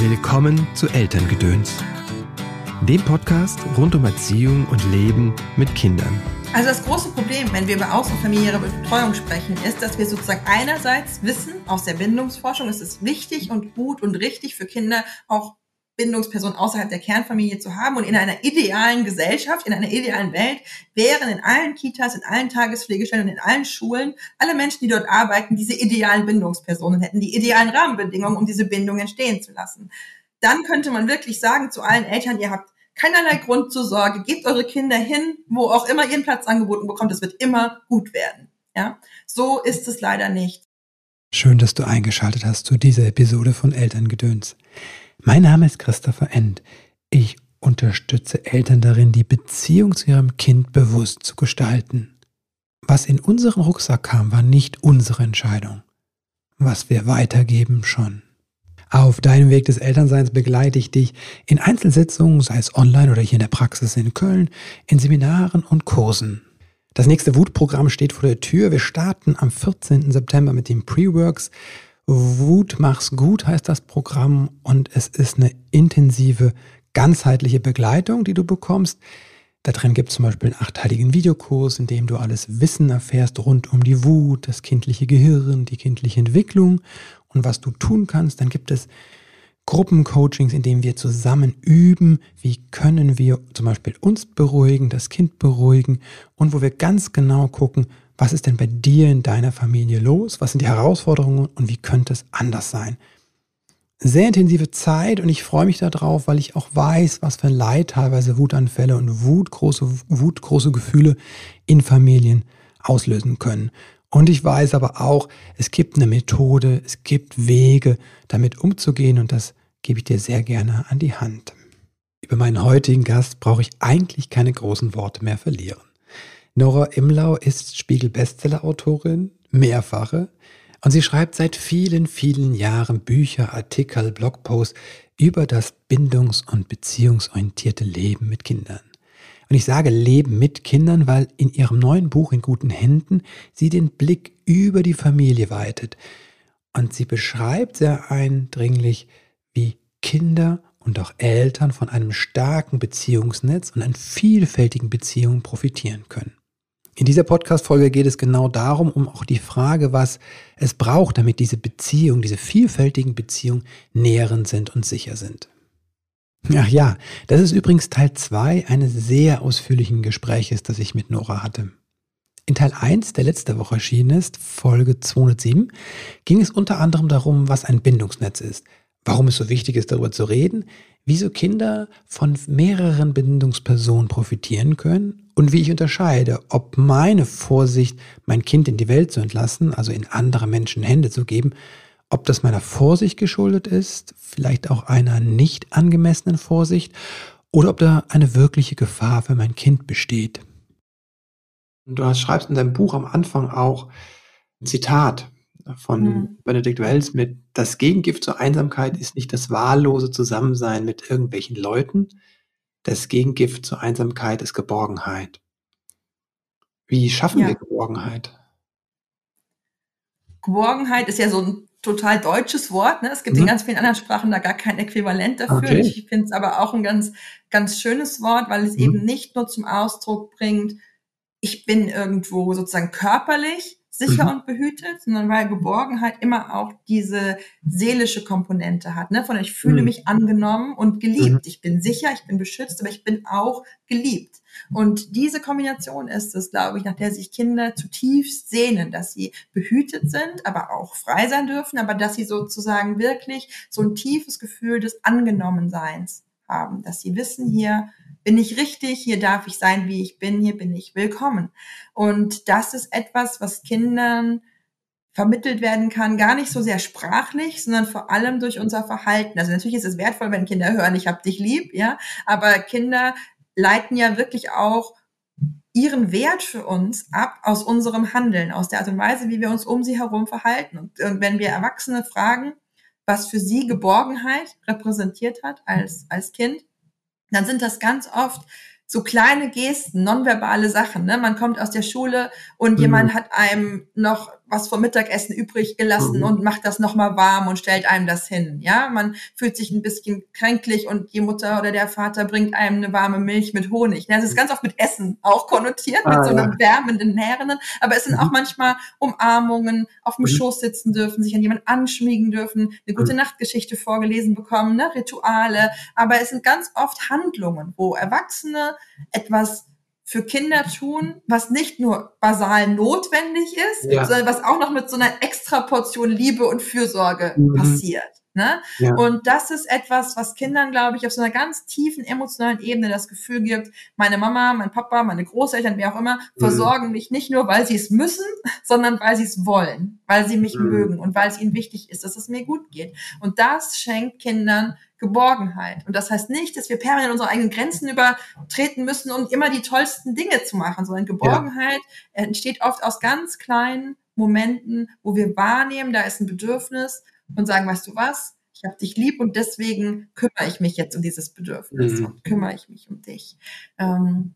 Willkommen zu Elterngedöns, dem Podcast rund um Erziehung und Leben mit Kindern. Also das große Problem, wenn wir über außerfamiliäre Betreuung sprechen, ist, dass wir sozusagen einerseits wissen aus der Bindungsforschung, es ist wichtig und gut und richtig für Kinder auch Bindungsperson außerhalb der Kernfamilie zu haben. Und in einer idealen Gesellschaft, in einer idealen Welt wären in allen Kitas, in allen Tagespflegestellen und in allen Schulen alle Menschen, die dort arbeiten, diese idealen Bindungspersonen hätten, die idealen Rahmenbedingungen, um diese Bindung entstehen zu lassen. Dann könnte man wirklich sagen zu allen Eltern, ihr habt keinerlei Grund zur Sorge, gebt eure Kinder hin, wo auch immer ihr einen Platz angeboten bekommt, es wird immer gut werden. Ja, so ist es leider nicht. Schön, dass du eingeschaltet hast zu dieser Episode von Elterngedöns. Mein Name ist Christopher End. Ich unterstütze Eltern darin, die Beziehung zu ihrem Kind bewusst zu gestalten. Was in unseren Rucksack kam, war nicht unsere Entscheidung. Was wir weitergeben, schon. Auf deinem Weg des Elternseins begleite ich dich in Einzelsitzungen, sei es online oder hier in der Praxis in Köln, in Seminaren und Kursen. Das nächste Wutprogramm steht vor der Tür. Wir starten am 14. September mit dem Pre-Works. Wut mach's gut heißt das Programm und es ist eine intensive, ganzheitliche Begleitung, die du bekommst. Da drin gibt es zum Beispiel einen achteiligen Videokurs, in dem du alles Wissen erfährst rund um die Wut, das kindliche Gehirn, die kindliche Entwicklung und was du tun kannst. Dann gibt es Gruppencoachings, in denen wir zusammen üben, wie können wir zum Beispiel uns beruhigen, das Kind beruhigen und wo wir ganz genau gucken, was ist denn bei dir in deiner Familie los? Was sind die Herausforderungen und wie könnte es anders sein? Sehr intensive Zeit und ich freue mich darauf, weil ich auch weiß, was für ein Leid teilweise Wutanfälle und Wut, große, Wut, große Gefühle in Familien auslösen können. Und ich weiß aber auch, es gibt eine Methode, es gibt Wege, damit umzugehen und das gebe ich dir sehr gerne an die Hand. Über meinen heutigen Gast brauche ich eigentlich keine großen Worte mehr verlieren. Nora Imlau ist Spiegel-Bestseller-Autorin, mehrfache, und sie schreibt seit vielen, vielen Jahren Bücher, Artikel, Blogposts über das bindungs- und beziehungsorientierte Leben mit Kindern. Und ich sage Leben mit Kindern, weil in ihrem neuen Buch in guten Händen sie den Blick über die Familie weitet. Und sie beschreibt sehr eindringlich, wie Kinder und auch Eltern von einem starken Beziehungsnetz und an vielfältigen Beziehungen profitieren können. In dieser Podcast-Folge geht es genau darum, um auch die Frage, was es braucht, damit diese Beziehungen, diese vielfältigen Beziehungen nährend sind und sicher sind. Ach ja, das ist übrigens Teil 2 eines sehr ausführlichen Gespräches, das ich mit Nora hatte. In Teil 1, der letzte Woche erschienen ist, Folge 207, ging es unter anderem darum, was ein Bindungsnetz ist, warum es so wichtig ist, darüber zu reden, wieso Kinder von mehreren Bindungspersonen profitieren können und wie ich unterscheide, ob meine Vorsicht, mein Kind in die Welt zu entlassen, also in andere Menschen Hände zu geben, ob das meiner Vorsicht geschuldet ist, vielleicht auch einer nicht angemessenen Vorsicht, oder ob da eine wirkliche Gefahr für mein Kind besteht. Du schreibst in deinem Buch am Anfang auch ein Zitat von mhm. Benedikt Wells mit, das Gegengift zur Einsamkeit ist nicht das wahllose Zusammensein mit irgendwelchen Leuten, das Gegengift zur Einsamkeit ist Geborgenheit. Wie schaffen ja. wir Geborgenheit? Geborgenheit ist ja so ein total deutsches Wort. Ne? Es gibt mhm. in ganz vielen anderen Sprachen da gar kein Äquivalent dafür. Okay. Ich finde es aber auch ein ganz, ganz schönes Wort, weil es mhm. eben nicht nur zum Ausdruck bringt, ich bin irgendwo sozusagen körperlich, sicher mhm. und behütet, sondern weil Geborgenheit immer auch diese seelische Komponente hat. Ne? Von ich fühle mhm. mich angenommen und geliebt. Mhm. Ich bin sicher, ich bin beschützt, aber ich bin auch geliebt. Und diese Kombination ist es, glaube ich, nach der sich Kinder zutiefst sehnen, dass sie behütet sind, aber auch frei sein dürfen, aber dass sie sozusagen wirklich so ein tiefes Gefühl des Angenommenseins haben, dass sie wissen, hier bin ich richtig, hier darf ich sein, wie ich bin, hier bin ich willkommen. Und das ist etwas, was Kindern vermittelt werden kann, gar nicht so sehr sprachlich, sondern vor allem durch unser Verhalten. Also natürlich ist es wertvoll, wenn Kinder hören, ich hab dich lieb, ja, aber Kinder leiten ja wirklich auch ihren Wert für uns ab aus unserem Handeln, aus der Art und Weise, wie wir uns um sie herum verhalten. Und, und wenn wir Erwachsene fragen, was für sie Geborgenheit repräsentiert hat als, als Kind, dann sind das ganz oft so kleine Gesten, nonverbale Sachen. Ne? Man kommt aus der Schule und mhm. jemand hat einem noch was vom Mittagessen übrig gelassen mhm. und macht das nochmal warm und stellt einem das hin. Ja, man fühlt sich ein bisschen kränklich und die Mutter oder der Vater bringt einem eine warme Milch mit Honig. Das ist ganz oft mit Essen auch konnotiert, ah, mit so einem ja. wärmenden, nährenden. Aber es sind mhm. auch manchmal Umarmungen, auf dem mhm. Schoß sitzen dürfen, sich an jemanden anschmiegen dürfen, eine gute mhm. Nachtgeschichte vorgelesen bekommen, ne? Rituale. Aber es sind ganz oft Handlungen, wo Erwachsene etwas für Kinder tun, was nicht nur basal notwendig ist, ja. sondern was auch noch mit so einer extra Portion Liebe und Fürsorge mhm. passiert. Ne? Ja. Und das ist etwas, was Kindern, glaube ich, auf so einer ganz tiefen emotionalen Ebene das Gefühl gibt, meine Mama, mein Papa, meine Großeltern, wer auch immer, mhm. versorgen mich nicht nur, weil sie es müssen, sondern weil sie es wollen, weil sie mich mhm. mögen und weil es ihnen wichtig ist, dass es mir gut geht. Und das schenkt Kindern Geborgenheit. Und das heißt nicht, dass wir permanent unsere eigenen Grenzen übertreten müssen, um immer die tollsten Dinge zu machen, sondern Geborgenheit ja. entsteht oft aus ganz kleinen Momenten, wo wir wahrnehmen, da ist ein Bedürfnis und sagen, weißt du was, ich habe dich lieb und deswegen kümmere ich mich jetzt um dieses Bedürfnis mhm. und kümmere ich mich um dich. Ähm,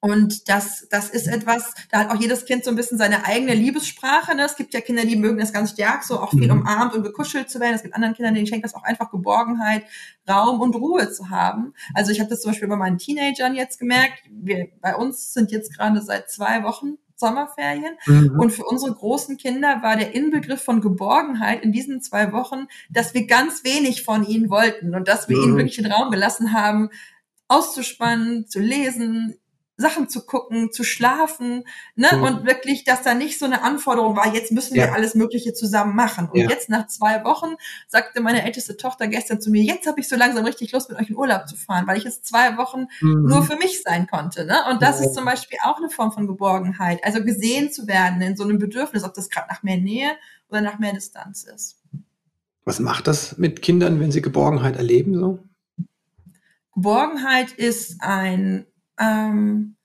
und das, das ist etwas, da hat auch jedes Kind so ein bisschen seine eigene Liebessprache. Ne? Es gibt ja Kinder, die mögen das ganz stark, so auch viel mhm. umarmt und gekuschelt zu werden. Es gibt anderen Kindern, denen schenkt das auch einfach Geborgenheit, Raum und Ruhe zu haben. Also ich habe das zum Beispiel bei meinen Teenagern jetzt gemerkt. Wir, bei uns sind jetzt gerade seit zwei Wochen Sommerferien. Mhm. Und für unsere großen Kinder war der Inbegriff von Geborgenheit in diesen zwei Wochen, dass wir ganz wenig von ihnen wollten und dass wir mhm. ihnen wirklich den Raum gelassen haben, auszuspannen, zu lesen, Sachen zu gucken, zu schlafen, ne? Mhm. Und wirklich, dass da nicht so eine Anforderung war, jetzt müssen wir ja. alles Mögliche zusammen machen. Und ja. jetzt nach zwei Wochen sagte meine älteste Tochter gestern zu mir, jetzt habe ich so langsam richtig Lust, mit euch in Urlaub zu fahren, weil ich jetzt zwei Wochen mhm. nur für mich sein konnte. Ne? Und das ja. ist zum Beispiel auch eine Form von Geborgenheit. Also gesehen zu werden in so einem Bedürfnis, ob das gerade nach mehr Nähe oder nach mehr Distanz ist. Was macht das mit Kindern, wenn sie Geborgenheit erleben so? Geborgenheit ist ein ähm,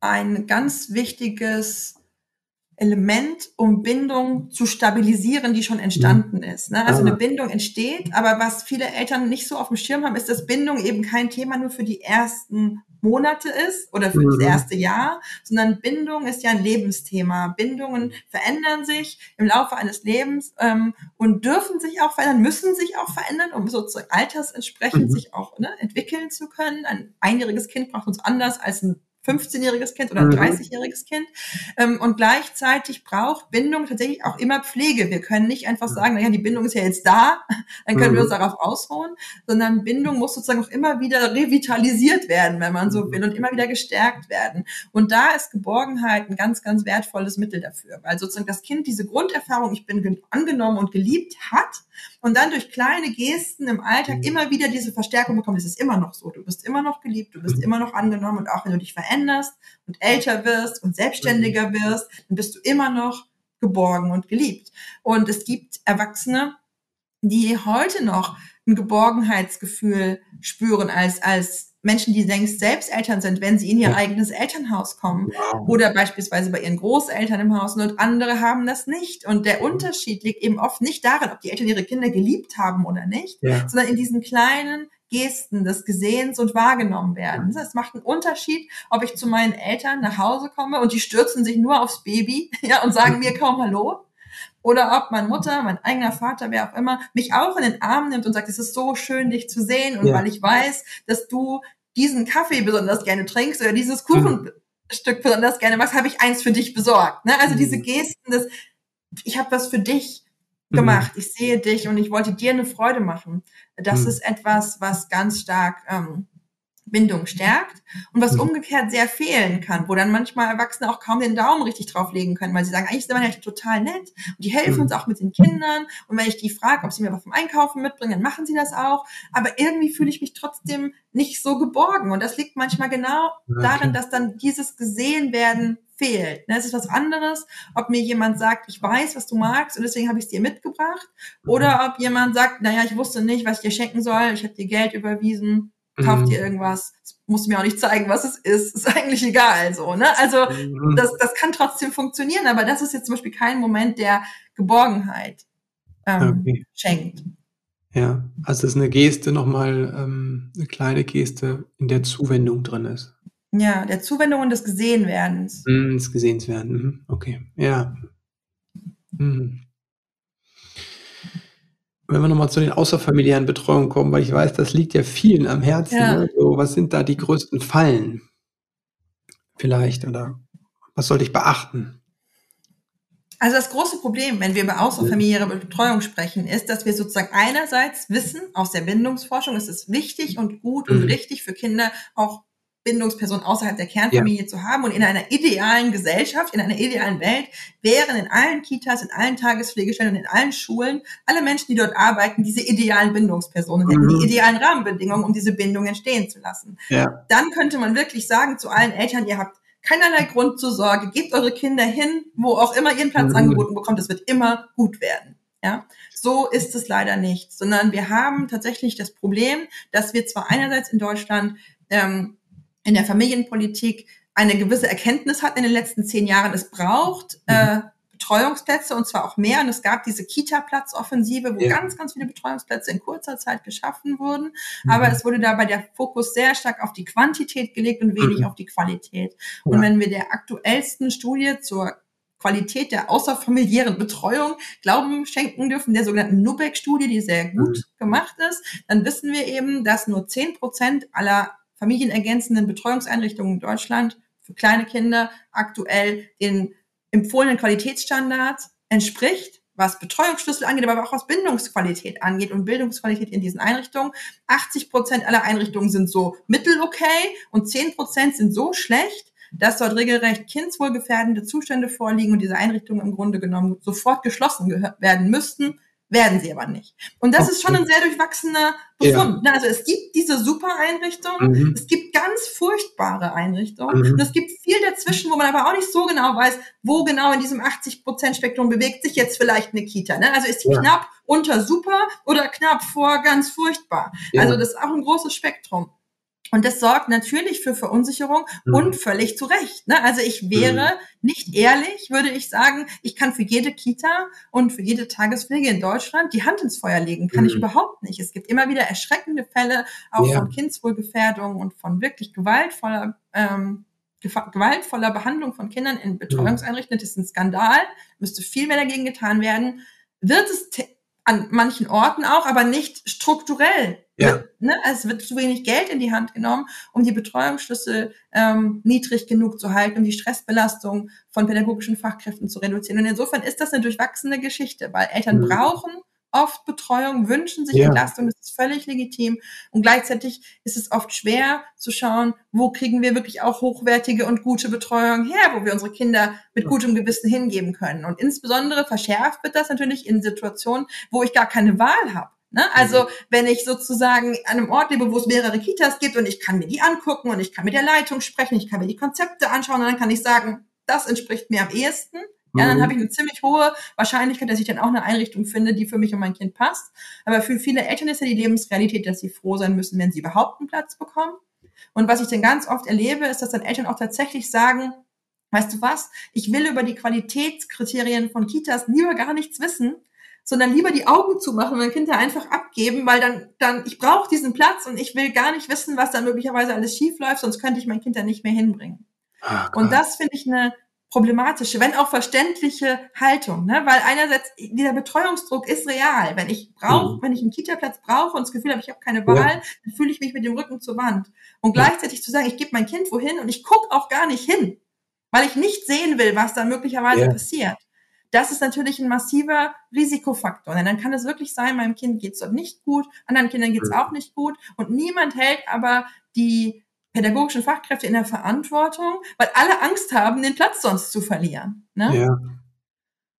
ein ganz wichtiges Element, um Bindung zu stabilisieren, die schon entstanden mhm. ist. Ne? Also eine Bindung entsteht, aber was viele Eltern nicht so auf dem Schirm haben, ist, dass Bindung eben kein Thema nur für die ersten Monate ist oder für mhm. das erste Jahr, sondern Bindung ist ja ein Lebensthema. Bindungen verändern sich im Laufe eines Lebens ähm, und dürfen sich auch verändern, müssen sich auch verändern, um sozusagen altersentsprechend mhm. sich auch ne, entwickeln zu können. Ein einjähriges Kind braucht uns anders als ein 15-jähriges Kind oder ein 30-jähriges mhm. Kind. Ähm, und gleichzeitig braucht Bindung tatsächlich auch immer Pflege. Wir können nicht einfach sagen, naja, die Bindung ist ja jetzt da, dann können wir uns mhm. darauf ausruhen, sondern Bindung muss sozusagen auch immer wieder revitalisiert werden, wenn man so mhm. will, und immer wieder gestärkt werden. Und da ist Geborgenheit ein ganz, ganz wertvolles Mittel dafür, weil sozusagen das Kind diese Grunderfahrung, ich bin angenommen und geliebt hat, und dann durch kleine Gesten im Alltag immer wieder diese Verstärkung bekommt. Es ist immer noch so. Du bist immer noch geliebt, du bist immer noch angenommen und auch wenn du dich veränderst und älter wirst und selbstständiger wirst, dann bist du immer noch geborgen und geliebt. Und es gibt Erwachsene, die heute noch ein Geborgenheitsgefühl spüren als, als Menschen, die längst selbst Eltern sind, wenn sie in ihr ja. eigenes Elternhaus kommen wow. oder beispielsweise bei ihren Großeltern im Haus und andere haben das nicht. Und der Unterschied liegt eben oft nicht darin, ob die Eltern ihre Kinder geliebt haben oder nicht, ja. sondern in diesen kleinen Gesten des Gesehens und wahrgenommen werden. Es macht einen Unterschied, ob ich zu meinen Eltern nach Hause komme und die stürzen sich nur aufs Baby ja, und sagen mir kaum Hallo oder ob meine Mutter, mein eigener Vater, wer auch immer, mich auch in den Arm nimmt und sagt, es ist so schön, dich zu sehen und ja. weil ich weiß, dass du diesen Kaffee besonders gerne trinkst oder dieses Kuchenstück besonders gerne magst, habe ich eins für dich besorgt. Ne? Also diese mhm. Gesten des, ich habe was für dich gemacht, mhm. ich sehe dich und ich wollte dir eine Freude machen. Das mhm. ist etwas, was ganz stark ähm, Bindung stärkt und was mhm. umgekehrt sehr fehlen kann, wo dann manchmal Erwachsene auch kaum den Daumen richtig drauflegen können, weil sie sagen, eigentlich sind meine Eltern total nett und die helfen mhm. uns auch mit den Kindern und wenn ich die frage, ob sie mir was vom Einkaufen mitbringen, dann machen sie das auch, aber irgendwie fühle ich mich trotzdem nicht so geborgen und das liegt manchmal genau darin, dass dann dieses gesehen werden fehlt. Ne, es ist was anderes, ob mir jemand sagt, ich weiß, was du magst und deswegen habe ich es dir mitgebracht oder mhm. ob jemand sagt, naja, ich wusste nicht, was ich dir schenken soll, ich habe dir Geld überwiesen kauf dir mhm. irgendwas, muss mir auch nicht zeigen, was es ist, ist eigentlich egal, so, ne? Also, mhm. das, das kann trotzdem funktionieren, aber das ist jetzt zum Beispiel kein Moment der Geborgenheit ähm, okay. schenkt. Ja, also es ist eine Geste nochmal, ähm, eine kleine Geste, in der Zuwendung drin ist. Ja, der Zuwendung und des Gesehenwerdens. Mm, des Gesehenswerden, mhm. okay, ja. Mhm. Wenn wir nochmal zu den außerfamiliären Betreuungen kommen, weil ich weiß, das liegt ja vielen am Herzen. Ja. Ne? So, was sind da die größten Fallen? Vielleicht oder was sollte ich beachten? Also das große Problem, wenn wir über außerfamiliäre Betreuung sprechen, ist, dass wir sozusagen einerseits wissen aus der Bindungsforschung, es ist wichtig und gut und mhm. richtig für Kinder auch Bindungsperson außerhalb der Kernfamilie ja. zu haben. Und in einer idealen Gesellschaft, in einer idealen Welt wären in allen Kitas, in allen Tagespflegestellen und in allen Schulen alle Menschen, die dort arbeiten, diese idealen Bindungspersonen mhm. hätten, die idealen Rahmenbedingungen, um diese Bindung entstehen zu lassen. Ja. Dann könnte man wirklich sagen zu allen Eltern, ihr habt keinerlei Grund zur Sorge, gebt eure Kinder hin, wo auch immer ihr einen Platz mhm. angeboten bekommt, es wird immer gut werden. Ja, so ist es leider nicht, sondern wir haben tatsächlich das Problem, dass wir zwar einerseits in Deutschland ähm, in der Familienpolitik eine gewisse Erkenntnis hatten in den letzten zehn Jahren, es braucht äh, mhm. Betreuungsplätze und zwar auch mehr. Und es gab diese Kita-Platz-Offensive, wo ja. ganz, ganz viele Betreuungsplätze in kurzer Zeit geschaffen wurden. Mhm. Aber es wurde dabei der Fokus sehr stark auf die Quantität gelegt und wenig mhm. auf die Qualität. Ja. Und wenn wir der aktuellsten Studie zur Qualität der außerfamiliären Betreuung Glauben schenken dürfen, der sogenannten Nubeck-Studie, die sehr gut mhm. gemacht ist, dann wissen wir eben, dass nur zehn Prozent aller familienergänzenden Betreuungseinrichtungen in Deutschland für kleine Kinder aktuell den empfohlenen Qualitätsstandards entspricht, was Betreuungsschlüssel angeht, aber auch was Bindungsqualität angeht und Bildungsqualität in diesen Einrichtungen. 80 Prozent aller Einrichtungen sind so mittelokay und 10 Prozent sind so schlecht, dass dort regelrecht kindswohlgefährdende Zustände vorliegen und diese Einrichtungen im Grunde genommen sofort geschlossen werden müssten, werden sie aber nicht. Und das okay. ist schon ein sehr durchwachsener Befund. Ja. Also es gibt diese super Einrichtungen, mhm. es gibt ganz furchtbare Einrichtungen mhm. und es gibt viel dazwischen, wo man aber auch nicht so genau weiß, wo genau in diesem 80-Prozent-Spektrum bewegt sich jetzt vielleicht eine Kita. Ne? Also ist die ja. knapp unter super oder knapp vor ganz furchtbar. Ja. Also das ist auch ein großes Spektrum. Und das sorgt natürlich für Verunsicherung mhm. und völlig zu Recht. Ne? Also ich wäre mhm. nicht ehrlich, würde ich sagen, ich kann für jede Kita und für jede Tagespflege in Deutschland die Hand ins Feuer legen. Kann mhm. ich überhaupt nicht. Es gibt immer wieder erschreckende Fälle, auch ja. von Kindswohlgefährdung und von wirklich gewaltvoller ähm, gewaltvoller Behandlung von Kindern in mhm. Betreuungseinrichtungen. Das ist ein Skandal. Müsste viel mehr dagegen getan werden. Wird es an manchen Orten auch, aber nicht strukturell ja. Ne? Also es wird zu wenig Geld in die Hand genommen, um die Betreuungsschlüssel ähm, niedrig genug zu halten, um die Stressbelastung von pädagogischen Fachkräften zu reduzieren. Und insofern ist das eine durchwachsene Geschichte, weil Eltern mhm. brauchen oft Betreuung, wünschen sich ja. Entlastung, das ist völlig legitim. Und gleichzeitig ist es oft schwer zu schauen, wo kriegen wir wirklich auch hochwertige und gute Betreuung her, wo wir unsere Kinder mit gutem Gewissen hingeben können. Und insbesondere verschärft wird das natürlich in Situationen, wo ich gar keine Wahl habe. Ne? Also mhm. wenn ich sozusagen an einem Ort lebe, wo es mehrere Kitas gibt und ich kann mir die angucken und ich kann mit der Leitung sprechen, ich kann mir die Konzepte anschauen und dann kann ich sagen, das entspricht mir am ehesten. Ja, dann mhm. habe ich eine ziemlich hohe Wahrscheinlichkeit, dass ich dann auch eine Einrichtung finde, die für mich und mein Kind passt. Aber für viele Eltern ist ja die Lebensrealität, dass sie froh sein müssen, wenn sie überhaupt einen Platz bekommen. Und was ich dann ganz oft erlebe, ist, dass dann Eltern auch tatsächlich sagen, weißt du was, ich will über die Qualitätskriterien von Kitas lieber gar nichts wissen, sondern lieber die Augen zumachen und mein Kind da einfach abgeben, weil dann, dann, ich brauche diesen Platz und ich will gar nicht wissen, was da möglicherweise alles schief läuft, sonst könnte ich mein Kind da nicht mehr hinbringen. Ah, und das finde ich eine problematische, wenn auch verständliche Haltung, ne? weil einerseits dieser Betreuungsdruck ist real. Wenn ich brauche, mhm. wenn ich einen Kita-Platz brauche und das Gefühl habe, ich habe keine Wahl, ja. dann fühle ich mich mit dem Rücken zur Wand. Und gleichzeitig zu sagen, ich gebe mein Kind wohin und ich gucke auch gar nicht hin, weil ich nicht sehen will, was da möglicherweise ja. passiert. Das ist natürlich ein massiver Risikofaktor. Denn dann kann es wirklich sein, meinem Kind geht es dort nicht gut, anderen Kindern geht es auch nicht gut und niemand hält aber die pädagogischen Fachkräfte in der Verantwortung, weil alle Angst haben, den Platz sonst zu verlieren. Ne? Ja.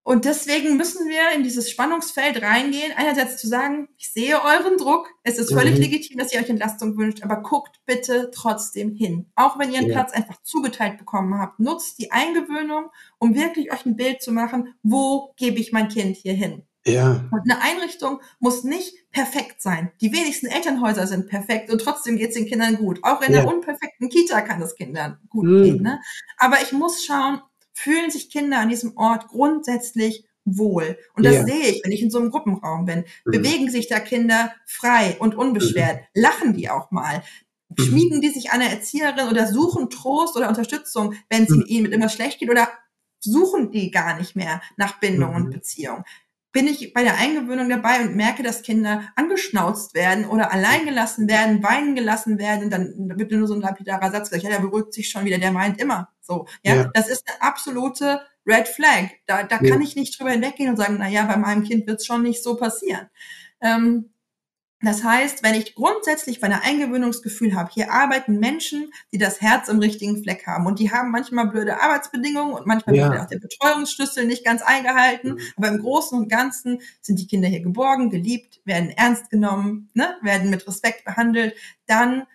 Und deswegen müssen wir in dieses Spannungsfeld reingehen, einerseits zu sagen, ich sehe euren Druck, es ist völlig mhm. legitim, dass ihr euch Entlastung wünscht, aber guckt bitte trotzdem hin. Auch wenn ihr einen ja. Platz einfach zugeteilt bekommen habt, nutzt die Eingewöhnung, um wirklich euch ein Bild zu machen, wo gebe ich mein Kind hier hin. Ja. Und eine Einrichtung muss nicht perfekt sein. Die wenigsten Elternhäuser sind perfekt und trotzdem geht es den Kindern gut. Auch in ja. der unperfekten Kita kann es Kindern gut mhm. gehen. Ne? Aber ich muss schauen, fühlen sich Kinder an diesem Ort grundsätzlich wohl. Und das ja. sehe ich, wenn ich in so einem Gruppenraum bin. Mhm. Bewegen sich da Kinder frei und unbeschwert? Mhm. Lachen die auch mal? Mhm. Schmieden die sich an eine Erzieherin oder suchen Trost oder Unterstützung, wenn es mhm. ihnen mit irgendwas schlecht geht? Oder suchen die gar nicht mehr nach Bindung mhm. und Beziehung bin ich bei der Eingewöhnung dabei und merke, dass Kinder angeschnauzt werden oder allein gelassen werden, weinen gelassen werden dann wird nur so ein lapidarer Satz gesagt, ja, der beruhigt sich schon wieder, der meint immer so. Ja, ja. das ist eine absolute Red Flag. Da, da ja. kann ich nicht drüber hinweggehen und sagen, na ja, bei meinem Kind wird es schon nicht so passieren. Ähm, das heißt, wenn ich grundsätzlich bei einer Eingewöhnungsgefühl habe, hier arbeiten Menschen, die das Herz im richtigen Fleck haben und die haben manchmal blöde Arbeitsbedingungen und manchmal ja. wird auch der Betreuungsschlüssel nicht ganz eingehalten, mhm. aber im Großen und Ganzen sind die Kinder hier geborgen, geliebt, werden ernst genommen, ne, werden mit Respekt behandelt, dann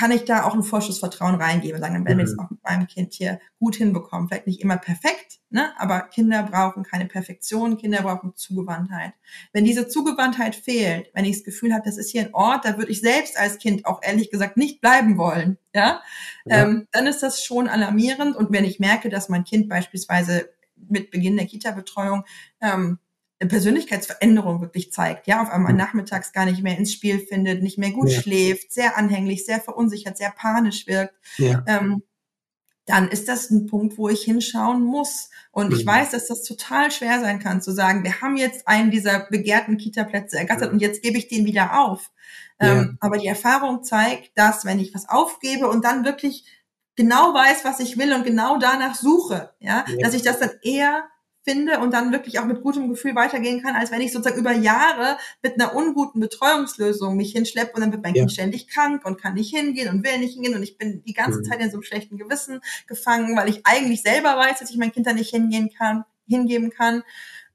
kann ich da auch ein Vorschussvertrauen reingeben und sagen, dann werden wir das mhm. auch mit meinem Kind hier gut hinbekommen. Vielleicht nicht immer perfekt, ne? aber Kinder brauchen keine Perfektion, Kinder brauchen Zugewandtheit. Wenn diese Zugewandtheit fehlt, wenn ich das Gefühl habe, das ist hier ein Ort, da würde ich selbst als Kind auch ehrlich gesagt nicht bleiben wollen, ja, ja. Ähm, dann ist das schon alarmierend. Und wenn ich merke, dass mein Kind beispielsweise mit Beginn der Kita-Betreuung ähm, Persönlichkeitsveränderung wirklich zeigt, ja, auf einmal mhm. nachmittags gar nicht mehr ins Spiel findet, nicht mehr gut ja. schläft, sehr anhänglich, sehr verunsichert, sehr panisch wirkt, ja. ähm, dann ist das ein Punkt, wo ich hinschauen muss. Und ich weiß, dass das total schwer sein kann, zu sagen, wir haben jetzt einen dieser begehrten Kita-Plätze ergattert ja. und jetzt gebe ich den wieder auf. Ähm, aber die Erfahrung zeigt, dass wenn ich was aufgebe und dann wirklich genau weiß, was ich will und genau danach suche, ja, dass ich das dann eher finde und dann wirklich auch mit gutem Gefühl weitergehen kann, als wenn ich sozusagen über Jahre mit einer unguten Betreuungslösung mich hinschleppe und dann wird mein ja. Kind ständig krank und kann nicht hingehen und will nicht hingehen und ich bin die ganze mhm. Zeit in so einem schlechten Gewissen gefangen, weil ich eigentlich selber weiß, dass ich mein Kind da nicht hingehen kann, hingeben kann.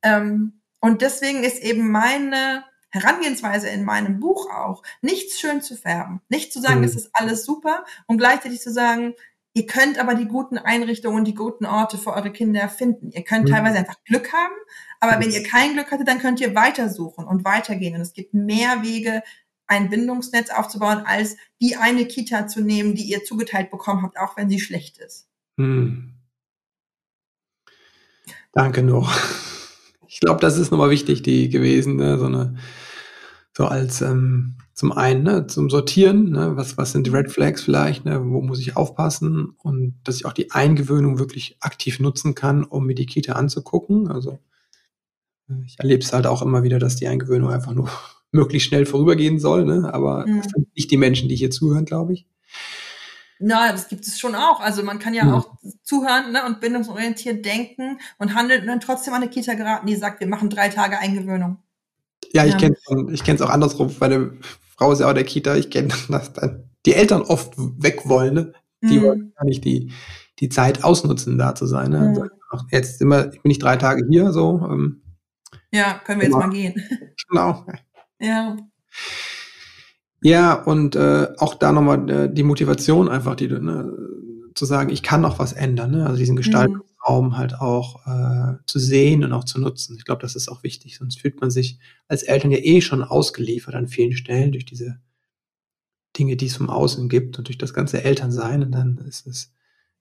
Ähm, und deswegen ist eben meine Herangehensweise in meinem Buch auch, nichts schön zu färben, nicht zu sagen, mhm. es ist alles super und gleichzeitig zu sagen, Ihr könnt aber die guten Einrichtungen und die guten Orte für eure Kinder finden. Ihr könnt mhm. teilweise einfach Glück haben, aber wenn ihr kein Glück hattet, dann könnt ihr weitersuchen und weitergehen. Und es gibt mehr Wege, ein Bindungsnetz aufzubauen, als die eine Kita zu nehmen, die ihr zugeteilt bekommen habt, auch wenn sie schlecht ist. Hm. Danke noch. Ich glaube, das ist nochmal wichtig, die gewesen, ne? so eine, so als ähm, zum einen ne, zum Sortieren, ne, was, was sind die Red Flags vielleicht, ne, wo muss ich aufpassen und dass ich auch die Eingewöhnung wirklich aktiv nutzen kann, um mir die Kita anzugucken. Also ich erlebe es halt auch immer wieder, dass die Eingewöhnung einfach nur möglichst schnell vorübergehen soll, ne, aber mhm. das sind nicht die Menschen, die hier zuhören, glaube ich. Na, das gibt es schon auch. Also man kann ja, ja. auch zuhören ne, und bindungsorientiert denken und handelt und dann trotzdem an eine Kita geraten, die sagt, wir machen drei Tage Eingewöhnung. Ja, ich kenne es auch andersrum. Meine Frau ist ja auch der Kita, ich kenne das dann. Die Eltern oft weg wollen, ne? Die mhm. wollen gar nicht die, die Zeit ausnutzen, da zu sein. Ne? Mhm. Ach, jetzt immer, ich bin nicht drei Tage hier, so. Ähm, ja, können wir jetzt mal gehen. Genau. Ja. Ja, und äh, auch da nochmal äh, die Motivation einfach, die ne, zu sagen, ich kann noch was ändern, ne? also diesen Gestaltungsraum mhm. halt auch äh, zu sehen und auch zu nutzen. Ich glaube, das ist auch wichtig, sonst fühlt man sich als Eltern ja eh schon ausgeliefert an vielen Stellen durch diese Dinge, die es vom Außen gibt und durch das ganze Elternsein. Und dann ist es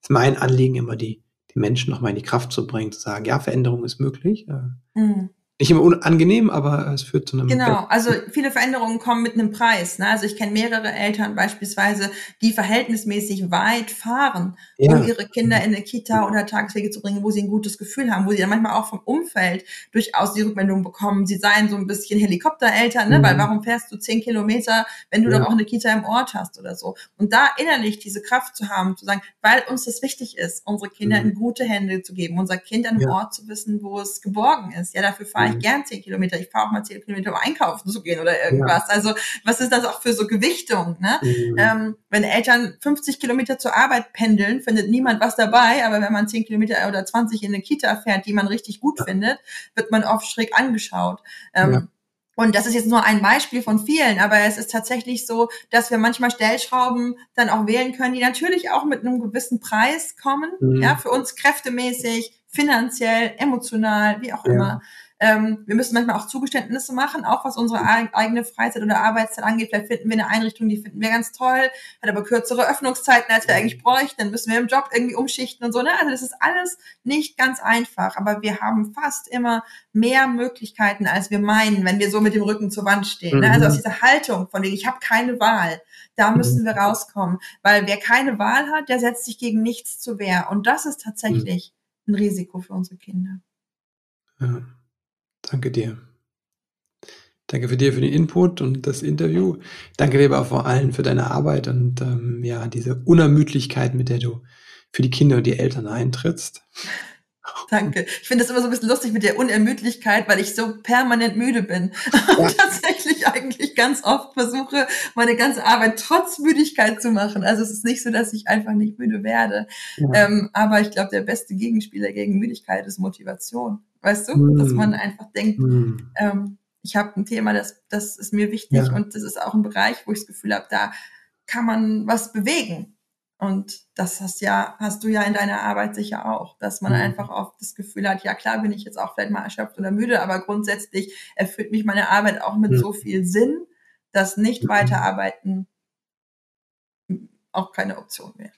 ist mein Anliegen immer, die, die Menschen nochmal in die Kraft zu bringen, zu sagen, ja, Veränderung ist möglich. Äh, mhm nicht immer unangenehm, aber es führt zu einem. Genau, also viele Veränderungen kommen mit einem Preis. Ne? Also ich kenne mehrere Eltern beispielsweise, die verhältnismäßig weit fahren, ja. um ihre Kinder in eine Kita oder Tageswege zu bringen, wo sie ein gutes Gefühl haben, wo sie dann manchmal auch vom Umfeld durchaus die Rückmeldung bekommen, sie seien so ein bisschen Helikoptereltern, ne? Mhm. weil warum fährst du zehn Kilometer, wenn du ja. doch auch eine Kita im Ort hast oder so. Und da innerlich diese Kraft zu haben, zu sagen, weil uns das wichtig ist, unsere Kinder mhm. in gute Hände zu geben, unser Kind an einem ja. Ort zu wissen, wo es geborgen ist. Ja, dafür fahre ich mhm. gern zehn Kilometer. Ich fahre auch mal zehn Kilometer, um einkaufen zu gehen oder irgendwas. Ja. Also was ist das auch für so Gewichtung? Ne? Mhm. Ähm, wenn Eltern 50 Kilometer zur Arbeit pendeln, findet niemand was dabei. Aber wenn man zehn Kilometer oder 20 in eine Kita fährt, die man richtig gut ja. findet, wird man oft schräg angeschaut. Ähm, ja. Und das ist jetzt nur ein Beispiel von vielen, aber es ist tatsächlich so, dass wir manchmal Stellschrauben dann auch wählen können, die natürlich auch mit einem gewissen Preis kommen, mhm. ja, für uns kräftemäßig, finanziell, emotional, wie auch ja. immer. Ähm, wir müssen manchmal auch Zugeständnisse machen, auch was unsere eigene Freizeit oder Arbeitszeit angeht. Vielleicht finden wir eine Einrichtung, die finden wir ganz toll, hat aber kürzere Öffnungszeiten, als wir eigentlich bräuchten. Dann müssen wir im Job irgendwie umschichten und so. Ne? Also das ist alles nicht ganz einfach, aber wir haben fast immer mehr Möglichkeiten, als wir meinen, wenn wir so mit dem Rücken zur Wand stehen. Ne? Also aus mhm. dieser Haltung, von denen ich habe keine Wahl, da müssen mhm. wir rauskommen. Weil wer keine Wahl hat, der setzt sich gegen nichts zu Wehr. Und das ist tatsächlich ein Risiko für unsere Kinder. Ja, danke dir. Danke für dir für den Input und das Interview. Danke dir aber vor allem für deine Arbeit und ähm, ja, diese Unermüdlichkeit, mit der du für die Kinder und die Eltern eintrittst. Danke. Ich finde das immer so ein bisschen lustig mit der Unermüdlichkeit, weil ich so permanent müde bin. Ja. Und tatsächlich eigentlich ganz oft versuche, meine ganze Arbeit trotz Müdigkeit zu machen. Also es ist nicht so, dass ich einfach nicht müde werde. Ja. Ähm, aber ich glaube, der beste Gegenspieler gegen Müdigkeit ist Motivation. Weißt du? Mm. Dass man einfach denkt, mm. ähm, ich habe ein Thema, das, das ist mir wichtig ja. und das ist auch ein Bereich, wo ich das Gefühl habe, da kann man was bewegen. Und das hast ja, hast du ja in deiner Arbeit sicher auch, dass man mhm. einfach oft das Gefühl hat, ja klar bin ich jetzt auch vielleicht mal erschöpft oder müde, aber grundsätzlich erfüllt mich meine Arbeit auch mit mhm. so viel Sinn, dass nicht mhm. weiterarbeiten auch keine Option wäre.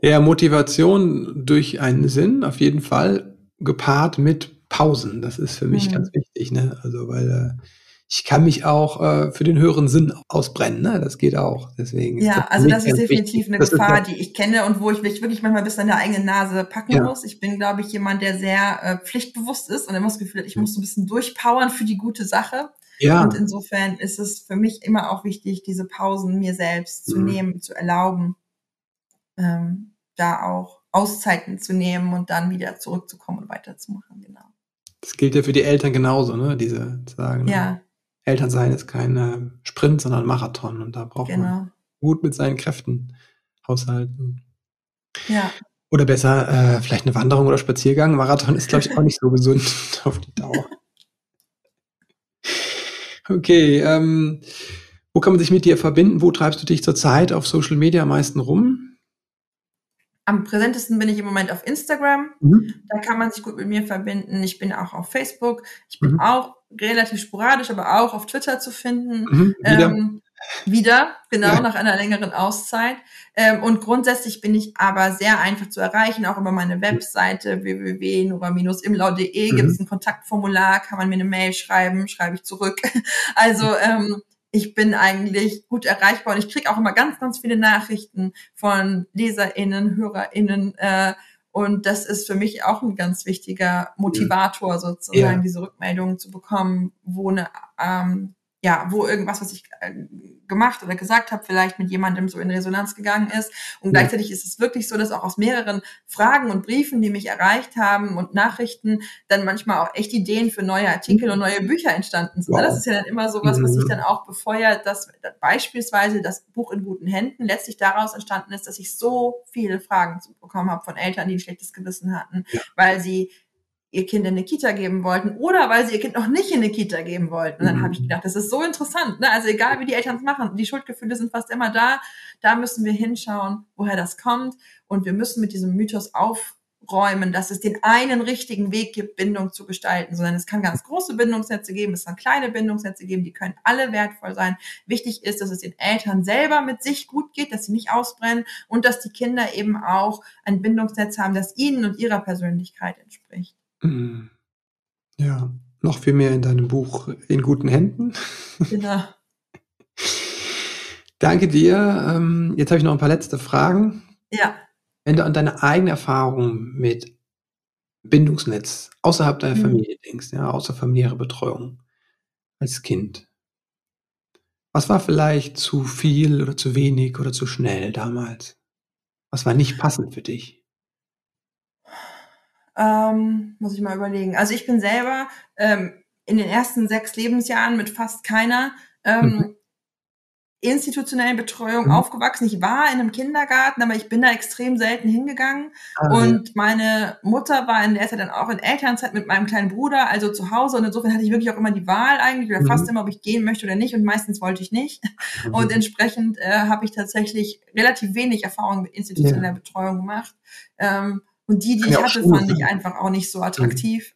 Ja, Motivation durch einen Sinn auf jeden Fall gepaart mit Pausen. Das ist für mich mhm. ganz wichtig, ne? Also weil äh, ich kann mich auch äh, für den höheren Sinn ausbrennen. Ne? Das geht auch. Deswegen ja, also das ist definitiv eine Gefahr, die ich kenne und wo ich mich wirklich manchmal bis an der eigenen Nase packen ja. muss. Ich bin, glaube ich, jemand, der sehr äh, pflichtbewusst ist und immer das Gefühl hat, ich muss so ein bisschen durchpowern für die gute Sache. Ja. Und insofern ist es für mich immer auch wichtig, diese Pausen mir selbst zu mhm. nehmen, zu erlauben, ähm, da auch Auszeiten zu nehmen und dann wieder zurückzukommen und weiterzumachen. Genau. Das gilt ja für die Eltern genauso, ne? Diese sagen. Ne? Ja. Elternsein ist kein äh, Sprint, sondern Marathon. Und da braucht genau. man gut mit seinen Kräften haushalten. Ja. Oder besser, äh, vielleicht eine Wanderung oder Spaziergang. Marathon ist, glaube ich, auch nicht so gesund auf die Dauer. Okay, ähm, wo kann man sich mit dir verbinden? Wo treibst du dich zurzeit auf Social Media am meisten rum? Am präsentesten bin ich im Moment auf Instagram. Mhm. Da kann man sich gut mit mir verbinden. Ich bin auch auf Facebook. Ich bin mhm. auch relativ sporadisch, aber auch auf Twitter zu finden. Mhm. Wieder. Ähm, wieder, genau, ja. nach einer längeren Auszeit. Ähm, und grundsätzlich bin ich aber sehr einfach zu erreichen, auch über meine Webseite www.nora-imlau.de mhm. gibt es ein Kontaktformular, kann man mir eine Mail schreiben, schreibe ich zurück. Also ähm, ich bin eigentlich gut erreichbar und ich kriege auch immer ganz, ganz viele Nachrichten von LeserInnen, HörerInnen. Äh, und das ist für mich auch ein ganz wichtiger Motivator, sozusagen, ja. diese Rückmeldungen zu bekommen, wo eine ähm, ja, wo irgendwas, was ich äh, gemacht oder gesagt habe, vielleicht mit jemandem so in Resonanz gegangen ist. Und ja. gleichzeitig ist es wirklich so, dass auch aus mehreren Fragen und Briefen, die mich erreicht haben und Nachrichten, dann manchmal auch echt Ideen für neue Artikel und neue Bücher entstanden sind. Wow. Das ist ja dann immer so was, was sich mhm. dann auch befeuert, dass beispielsweise das Buch in guten Händen letztlich daraus entstanden ist, dass ich so viele Fragen bekommen habe von Eltern, die ein schlechtes Gewissen hatten, ja. weil sie ihr Kind in eine Kita geben wollten oder weil sie ihr Kind noch nicht in eine Kita geben wollten. Und dann mhm. habe ich gedacht, das ist so interessant. Ne? Also egal, wie die Eltern es machen, die Schuldgefühle sind fast immer da. Da müssen wir hinschauen, woher das kommt. Und wir müssen mit diesem Mythos aufräumen, dass es den einen richtigen Weg gibt, Bindung zu gestalten, sondern es kann ganz große Bindungssätze geben, es kann kleine Bindungssätze geben, die können alle wertvoll sein. Wichtig ist, dass es den Eltern selber mit sich gut geht, dass sie nicht ausbrennen und dass die Kinder eben auch ein Bindungsnetz haben, das ihnen und ihrer Persönlichkeit entspricht. Mhm. Ja, noch viel mehr in deinem Buch in guten Händen. Genau. Danke dir. Ähm, jetzt habe ich noch ein paar letzte Fragen. Ja. Wenn du an deine eigene Erfahrung mit Bindungsnetz außerhalb deiner mhm. Familie denkst, ja, außer familiäre Betreuung als Kind. Was war vielleicht zu viel oder zu wenig oder zu schnell damals? Was war nicht passend für dich? Ähm, muss ich mal überlegen. Also ich bin selber ähm, in den ersten sechs Lebensjahren mit fast keiner ähm, mhm. institutionellen Betreuung mhm. aufgewachsen. Ich war in einem Kindergarten, aber ich bin da extrem selten hingegangen. Ah, und meine Mutter war in der Zeit dann auch in Elternzeit mit meinem kleinen Bruder, also zu Hause. Und insofern hatte ich wirklich auch immer die Wahl eigentlich, oder mhm. fast immer, ob ich gehen möchte oder nicht. Und meistens wollte ich nicht. Mhm. Und entsprechend äh, habe ich tatsächlich relativ wenig Erfahrung mit institutioneller ja. Betreuung gemacht. Ähm, und die, die ich hatte, fand ich einfach auch nicht so attraktiv.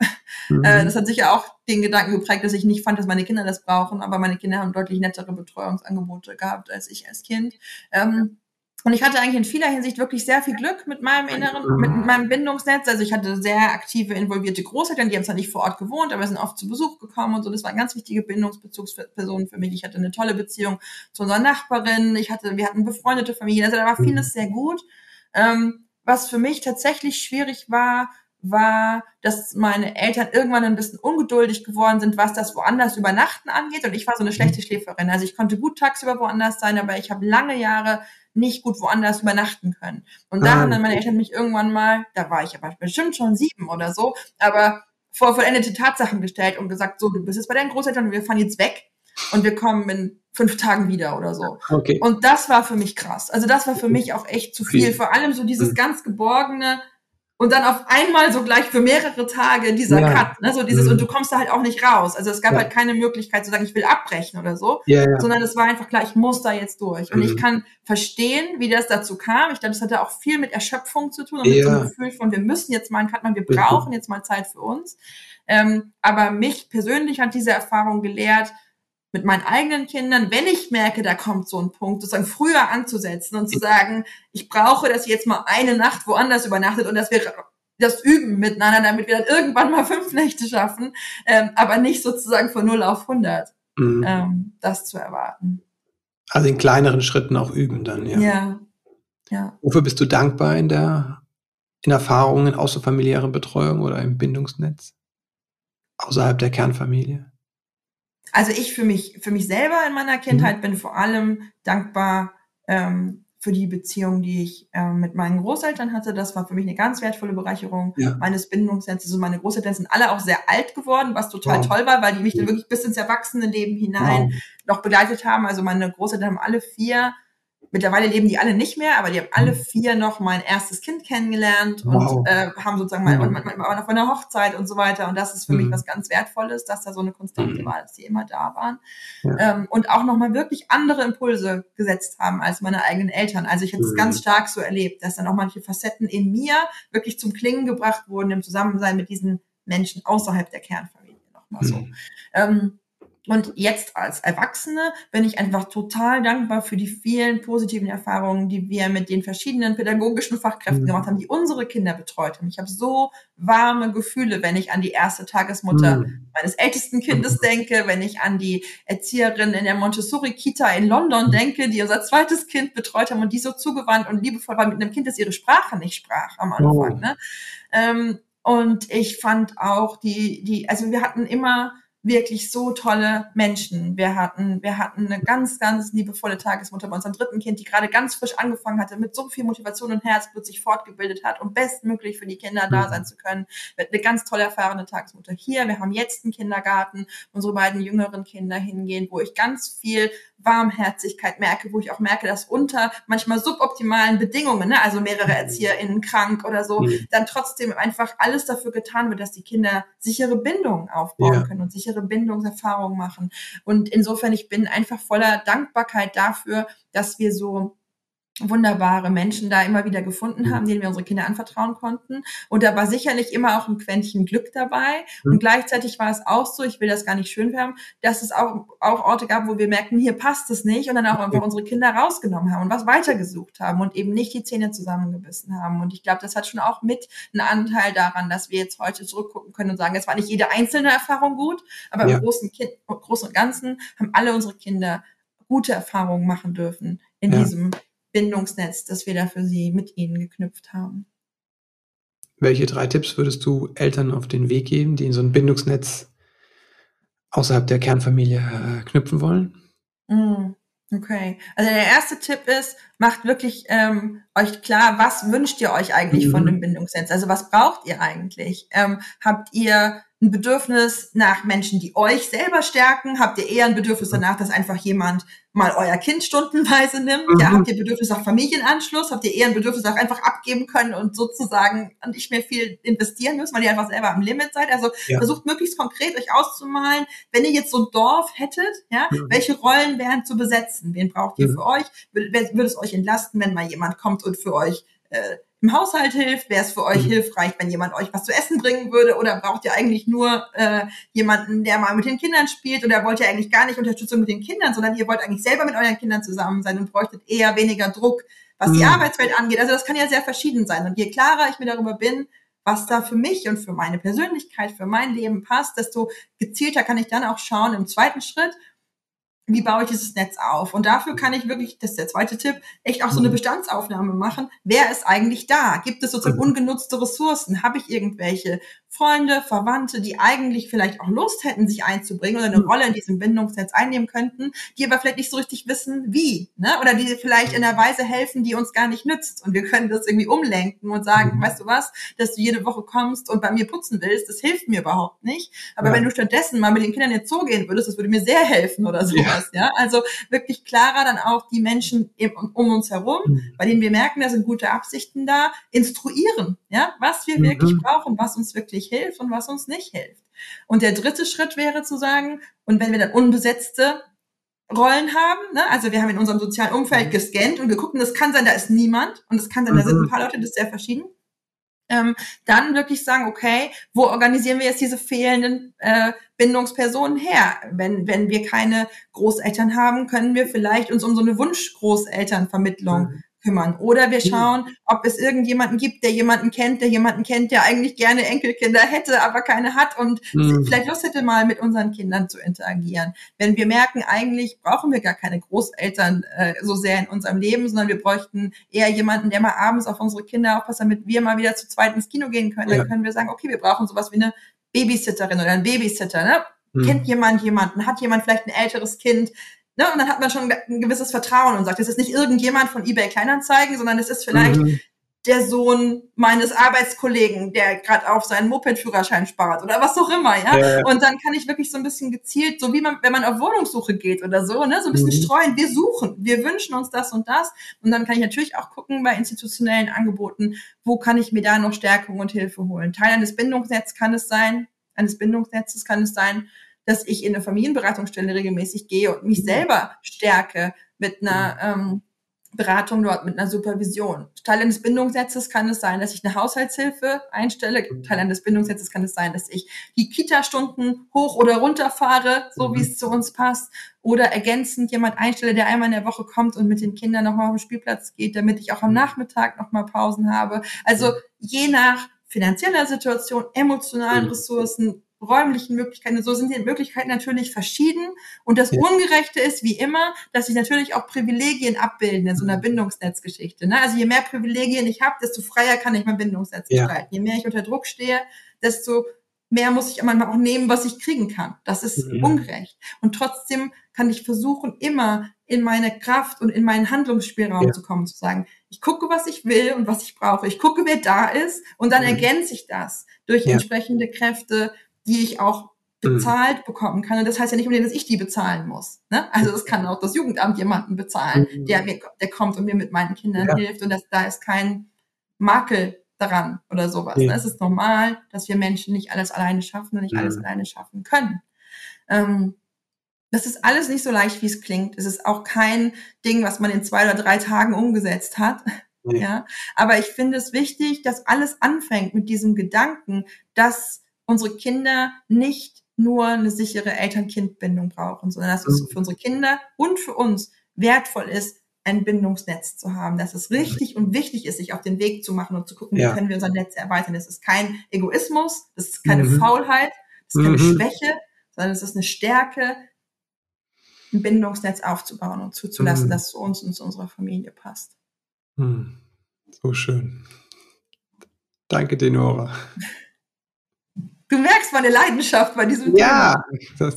Mhm. Äh, das hat sicher auch den Gedanken geprägt, dass ich nicht fand, dass meine Kinder das brauchen, aber meine Kinder haben deutlich nettere Betreuungsangebote gehabt als ich als Kind. Ähm, und ich hatte eigentlich in vieler Hinsicht wirklich sehr viel Glück mit meinem inneren, mit meinem Bindungsnetz. Also ich hatte sehr aktive, involvierte Großeltern, die haben zwar nicht vor Ort gewohnt, aber sind oft zu Besuch gekommen und so. Das waren ganz wichtige Bindungsbezugspersonen für mich. Ich hatte eine tolle Beziehung zu unserer Nachbarin. Ich hatte, wir hatten befreundete Familien. Also da war vieles mhm. sehr gut. Ähm, was für mich tatsächlich schwierig war, war, dass meine Eltern irgendwann ein bisschen ungeduldig geworden sind, was das woanders übernachten angeht. Und ich war so eine schlechte Schläferin. Also ich konnte gut tagsüber woanders sein, aber ich habe lange Jahre nicht gut woanders übernachten können. Und da ah, haben dann meine Eltern mich irgendwann mal, da war ich aber bestimmt schon sieben oder so, aber vor vollendete Tatsachen gestellt und gesagt, so, du bist jetzt bei deinen Großeltern und wir fahren jetzt weg und wir kommen in fünf Tagen wieder oder so. Okay. Und das war für mich krass. Also das war für mich auch echt zu viel. Vor allem so dieses mhm. ganz geborgene, und dann auf einmal so gleich für mehrere Tage dieser ja. Cut, ne, so dieses, mhm. und du kommst da halt auch nicht raus. Also es gab ja. halt keine Möglichkeit zu sagen, ich will abbrechen oder so, ja, ja. sondern es war einfach klar, ich muss da jetzt durch. Und mhm. ich kann verstehen, wie das dazu kam. Ich glaube, das hatte auch viel mit Erschöpfung zu tun und mit so einem Gefühl von, wir müssen jetzt mal einen Cut machen, wir brauchen jetzt mal Zeit für uns. Ähm, aber mich persönlich hat diese Erfahrung gelehrt, mit meinen eigenen Kindern, wenn ich merke, da kommt so ein Punkt, sozusagen früher anzusetzen und zu sagen, ich brauche, dass ihr jetzt mal eine Nacht woanders übernachtet und dass wir das üben miteinander, damit wir dann irgendwann mal fünf Nächte schaffen, ähm, aber nicht sozusagen von 0 auf 100 mhm. ähm, das zu erwarten. Also in kleineren Schritten auch üben dann, ja. Ja. ja. Wofür bist du dankbar in der in Erfahrungen außerfamiliären Betreuung oder im Bindungsnetz? Außerhalb der Kernfamilie? Also ich für mich, für mich selber in meiner Kindheit mhm. bin vor allem dankbar ähm, für die Beziehung, die ich ähm, mit meinen Großeltern hatte. Das war für mich eine ganz wertvolle Bereicherung ja. meines Bindungsnetzes. Und meine Großeltern sind alle auch sehr alt geworden, was total wow. toll war, weil die mich dann wirklich bis ins Erwachsenenleben hinein wow. noch begleitet haben. Also meine Großeltern haben alle vier Mittlerweile leben die alle nicht mehr, aber die haben alle mhm. vier noch mein erstes Kind kennengelernt wow. und äh, haben sozusagen mal, mhm. und man, auf einer Hochzeit und so weiter. Und das ist für mhm. mich was ganz Wertvolles, dass da so eine Konstante mhm. war, dass die immer da waren. Ja. Ähm, und auch nochmal wirklich andere Impulse gesetzt haben als meine eigenen Eltern. Also ich habe es mhm. ganz stark so erlebt, dass dann auch manche Facetten in mir wirklich zum Klingen gebracht wurden im Zusammensein mit diesen Menschen außerhalb der Kernfamilie nochmal so. Mhm. Ähm, und jetzt als Erwachsene bin ich einfach total dankbar für die vielen positiven Erfahrungen, die wir mit den verschiedenen pädagogischen Fachkräften mhm. gemacht haben, die unsere Kinder betreut haben. Ich habe so warme Gefühle, wenn ich an die erste Tagesmutter mhm. meines ältesten Kindes denke, wenn ich an die Erzieherin in der Montessori-Kita in London mhm. denke, die unser zweites Kind betreut haben und die so zugewandt und liebevoll war mit einem Kind, das ihre Sprache nicht sprach am Anfang. Oh. Ne? Ähm, und ich fand auch die, die, also wir hatten immer wirklich so tolle Menschen. Wir hatten, wir hatten eine ganz, ganz liebevolle Tagesmutter bei unserem dritten Kind, die gerade ganz frisch angefangen hatte, mit so viel Motivation und Herzblut sich fortgebildet hat, um bestmöglich für die Kinder da sein zu können. Eine ganz toll erfahrene Tagesmutter hier. Wir haben jetzt einen Kindergarten, unsere beiden jüngeren Kinder hingehen, wo ich ganz viel Warmherzigkeit merke, wo ich auch merke, dass unter manchmal suboptimalen Bedingungen, ne, also mehrere mhm. ErzieherInnen krank oder so, mhm. dann trotzdem einfach alles dafür getan wird, dass die Kinder sichere Bindungen aufbauen ja. können und sichere Bindungserfahrungen machen. Und insofern, ich bin einfach voller Dankbarkeit dafür, dass wir so wunderbare Menschen da immer wieder gefunden mhm. haben, denen wir unsere Kinder anvertrauen konnten. Und da war sicherlich immer auch ein Quäntchen Glück dabei. Mhm. Und gleichzeitig war es auch so, ich will das gar nicht schön werden, dass es auch, auch Orte gab, wo wir merkten, hier passt es nicht und dann auch einfach unsere Kinder rausgenommen haben und was weitergesucht haben und eben nicht die Zähne zusammengebissen haben. Und ich glaube, das hat schon auch mit einen Anteil daran, dass wir jetzt heute zurückgucken können und sagen, es war nicht jede einzelne Erfahrung gut, aber ja. im Großen, kind, Großen und Ganzen haben alle unsere Kinder gute Erfahrungen machen dürfen in ja. diesem Bindungsnetz, das wir da für sie mit ihnen geknüpft haben. Welche drei Tipps würdest du Eltern auf den Weg geben, die in so ein Bindungsnetz außerhalb der Kernfamilie äh, knüpfen wollen? Mm, okay. Also der erste Tipp ist, macht wirklich ähm, euch klar, was wünscht ihr euch eigentlich mhm. von dem Bindungsnetz? Also was braucht ihr eigentlich? Ähm, habt ihr ein Bedürfnis nach Menschen, die euch selber stärken? Habt ihr eher ein Bedürfnis danach, dass einfach jemand mal euer Kind stundenweise nimmt? Mhm. Ja, habt ihr Bedürfnis nach Familienanschluss? Habt ihr eher ein Bedürfnis nach einfach abgeben können und sozusagen nicht mehr viel investieren müssen, weil ihr einfach selber am Limit seid? Also ja. versucht möglichst konkret euch auszumalen, wenn ihr jetzt so ein Dorf hättet, ja, mhm. welche Rollen wären zu besetzen? Wen braucht ihr mhm. für euch? Würde es euch entlasten, wenn mal jemand kommt und für euch äh, im Haushalt hilft? Wäre es für euch mhm. hilfreich, wenn jemand euch was zu essen bringen würde? Oder braucht ihr eigentlich nur äh, jemanden, der mal mit den Kindern spielt? Oder wollt ihr eigentlich gar nicht Unterstützung mit den Kindern, sondern ihr wollt eigentlich selber mit euren Kindern zusammen sein und bräuchtet eher weniger Druck, was mhm. die Arbeitswelt angeht? Also das kann ja sehr verschieden sein. Und je klarer ich mir darüber bin, was da für mich und für meine Persönlichkeit, für mein Leben passt, desto gezielter kann ich dann auch schauen im zweiten Schritt, wie baue ich dieses Netz auf? Und dafür kann ich wirklich, das ist der zweite Tipp, echt auch so eine mhm. Bestandsaufnahme machen. Wer ist eigentlich da? Gibt es sozusagen mhm. ungenutzte Ressourcen? Habe ich irgendwelche Freunde, Verwandte, die eigentlich vielleicht auch Lust hätten, sich einzubringen oder eine mhm. Rolle in diesem Bindungsnetz einnehmen könnten, die aber vielleicht nicht so richtig wissen, wie, ne? Oder die vielleicht in einer Weise helfen, die uns gar nicht nützt. Und wir können das irgendwie umlenken und sagen, mhm. weißt du was, dass du jede Woche kommst und bei mir putzen willst, das hilft mir überhaupt nicht. Aber ja. wenn du stattdessen mal mit den Kindern jetzt so gehen würdest, das würde mir sehr helfen oder sowas, ja. Ja? Also wirklich klarer dann auch die Menschen um uns herum, mhm. bei denen wir merken, da sind gute Absichten da, instruieren, ja, was wir mhm. wirklich brauchen, was uns wirklich hilft und was uns nicht hilft. Und der dritte Schritt wäre zu sagen, und wenn wir dann unbesetzte Rollen haben, ne? also wir haben in unserem sozialen Umfeld mhm. gescannt und geguckt, und es kann sein, da ist niemand und es kann sein, da sind ein mhm. paar Leute, das ist sehr verschieden. Ähm, dann wirklich sagen, okay, wo organisieren wir jetzt diese fehlenden äh, Bindungspersonen her? Wenn, wenn wir keine Großeltern haben, können wir vielleicht uns um so eine Wunschgroßelternvermittlung mhm kümmern. Oder wir schauen, ob es irgendjemanden gibt, der jemanden kennt, der jemanden kennt, der eigentlich gerne Enkelkinder hätte, aber keine hat und mhm. vielleicht Lust hätte, mal mit unseren Kindern zu interagieren. Wenn wir merken, eigentlich brauchen wir gar keine Großeltern äh, so sehr in unserem Leben, sondern wir bräuchten eher jemanden, der mal abends auf unsere Kinder aufpasst, damit wir mal wieder zu zweit ins Kino gehen können. Ja. Dann können wir sagen, okay, wir brauchen sowas wie eine Babysitterin oder ein Babysitter. Ne? Mhm. Kennt jemand jemanden? Hat jemand vielleicht ein älteres Kind? Ne? Und dann hat man schon ein gewisses Vertrauen und sagt, es ist nicht irgendjemand von eBay Kleinanzeigen, sondern es ist vielleicht mhm. der Sohn meines Arbeitskollegen, der gerade auf seinen Moped-Führerschein spart oder was auch immer, ja? ja? Und dann kann ich wirklich so ein bisschen gezielt, so wie man, wenn man auf Wohnungssuche geht oder so, ne, so ein bisschen mhm. streuen. Wir suchen, wir wünschen uns das und das. Und dann kann ich natürlich auch gucken bei institutionellen Angeboten, wo kann ich mir da noch Stärkung und Hilfe holen. Teil eines Bindungsnetzes kann es sein, eines Bindungsnetzes kann es sein, dass ich in eine Familienberatungsstelle regelmäßig gehe und mich selber stärke mit einer ähm, Beratung dort, mit einer Supervision. Teil eines Bindungsnetzes kann es sein, dass ich eine Haushaltshilfe einstelle. Teil eines Bindungsnetzes kann es sein, dass ich die Kita-Stunden hoch oder runter fahre, so wie mhm. es zu uns passt. Oder ergänzend jemand einstelle, der einmal in der Woche kommt und mit den Kindern nochmal auf den Spielplatz geht, damit ich auch am Nachmittag nochmal Pausen habe. Also je nach finanzieller Situation, emotionalen mhm. Ressourcen, räumlichen Möglichkeiten. So sind die Möglichkeiten natürlich verschieden. Und das ja. Ungerechte ist wie immer, dass sich natürlich auch Privilegien abbilden in so einer Bindungsnetzgeschichte. Ne? Also je mehr Privilegien ich habe, desto freier kann ich mein Bindungsnetz ja. gestalten. Je mehr ich unter Druck stehe, desto mehr muss ich manchmal auch nehmen, was ich kriegen kann. Das ist mhm. ungerecht. Und trotzdem kann ich versuchen, immer in meine Kraft und in meinen Handlungsspielraum ja. zu kommen, zu sagen, ich gucke, was ich will und was ich brauche. Ich gucke, wer da ist und dann mhm. ergänze ich das durch ja. entsprechende Kräfte, die ich auch mhm. bezahlt mhm. bekommen kann. Und das heißt ja nicht unbedingt, dass ich die bezahlen muss. Ne? Also es kann auch das Jugendamt jemanden bezahlen, mhm. der mir, der kommt und mir mit meinen Kindern ja. hilft. Und das, da ist kein Makel daran oder sowas. Ja. Ne? Es ist normal, dass wir Menschen nicht alles alleine schaffen und nicht mhm. alles alleine schaffen können. Ähm, das ist alles nicht so leicht, wie es klingt. Es ist auch kein Ding, was man in zwei oder drei Tagen umgesetzt hat. Ja, aber ich finde es wichtig, dass alles anfängt mit diesem Gedanken, dass unsere Kinder nicht nur eine sichere Eltern-Kind-Bindung brauchen, sondern dass es mhm. für unsere Kinder und für uns wertvoll ist, ein Bindungsnetz zu haben, dass es richtig und wichtig ist, sich auf den Weg zu machen und zu gucken, ja. wie können wir unser Netz erweitern. Das ist kein Egoismus, das ist keine mhm. Faulheit, das ist keine mhm. Schwäche, sondern es ist eine Stärke, ein Bindungsnetz aufzubauen und zuzulassen, mhm. dass es zu uns und zu unserer Familie passt. Mhm. So schön. Danke, Denora. Du merkst meine Leidenschaft bei diesem ja, Thema. Ja,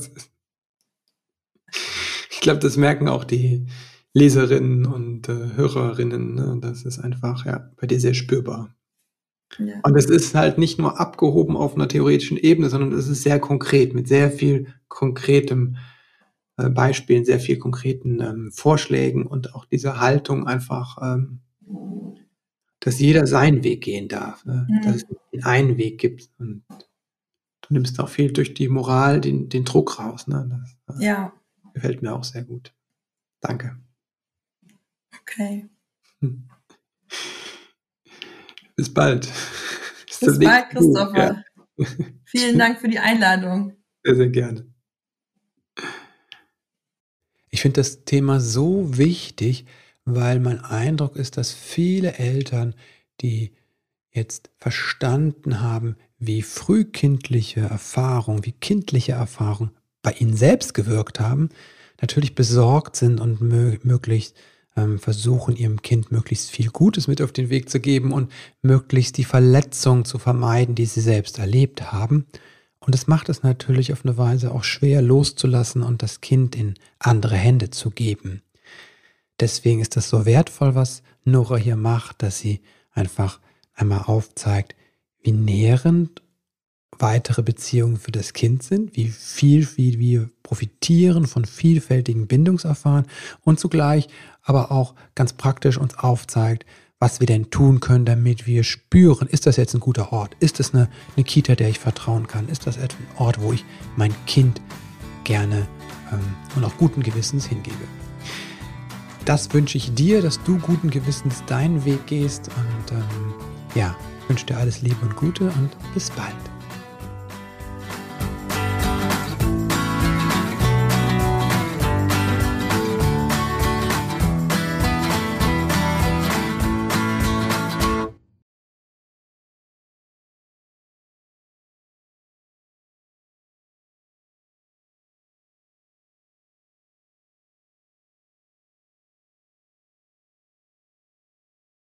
ich glaube, das merken auch die Leserinnen und äh, Hörerinnen. Ne? Das ist einfach ja, bei dir sehr spürbar. Ja. Und es ist halt nicht nur abgehoben auf einer theoretischen Ebene, sondern es ist sehr konkret, mit sehr viel konkretem äh, Beispielen, sehr viel konkreten ähm, Vorschlägen und auch diese Haltung einfach, ähm, dass jeder seinen Weg gehen darf, ne? mhm. dass es einen Weg gibt. Und du nimmst auch viel durch die Moral den, den Druck raus. Ne? Das, äh, ja. Gefällt mir auch sehr gut. Danke. Okay. Hm. Bis bald. Bis, Bis bald, Christopher. Ja. Vielen Dank für die Einladung. Sehr, sehr gerne. Ich finde das Thema so wichtig, weil mein Eindruck ist, dass viele Eltern, die jetzt verstanden haben, wie frühkindliche Erfahrung, wie kindliche Erfahrung bei ihnen selbst gewirkt haben, natürlich besorgt sind und mö möglichst ähm, versuchen, ihrem Kind möglichst viel Gutes mit auf den Weg zu geben und möglichst die Verletzung zu vermeiden, die sie selbst erlebt haben. Und es macht es natürlich auf eine Weise auch schwer loszulassen und das Kind in andere Hände zu geben. Deswegen ist das so wertvoll, was Nora hier macht, dass sie einfach einmal aufzeigt, wie nährend weitere Beziehungen für das Kind sind, wie viel, wie wir profitieren von vielfältigen Bindungserfahren und zugleich aber auch ganz praktisch uns aufzeigt, was wir denn tun können, damit wir spüren, ist das jetzt ein guter Ort? Ist das eine, eine Kita, der ich vertrauen kann? Ist das ein Ort, wo ich mein Kind gerne ähm, und auch guten Gewissens hingebe? Das wünsche ich dir, dass du guten Gewissens deinen Weg gehst und ähm, ja, wünsche dir alles Liebe und Gute und bis bald.